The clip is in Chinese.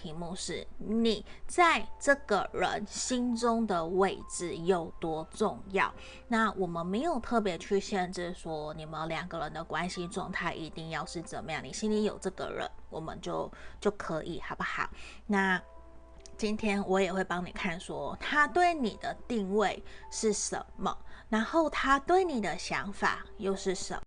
题目是你在这个人心中的位置有多重要。那我们没有特别去限制，说你们两个人的关系状态一定要是怎么样，你心里有这个人，我们就就可以好不好？那今天我也会帮你看，说他对你的定位是什么，然后他对你的想法又是什么。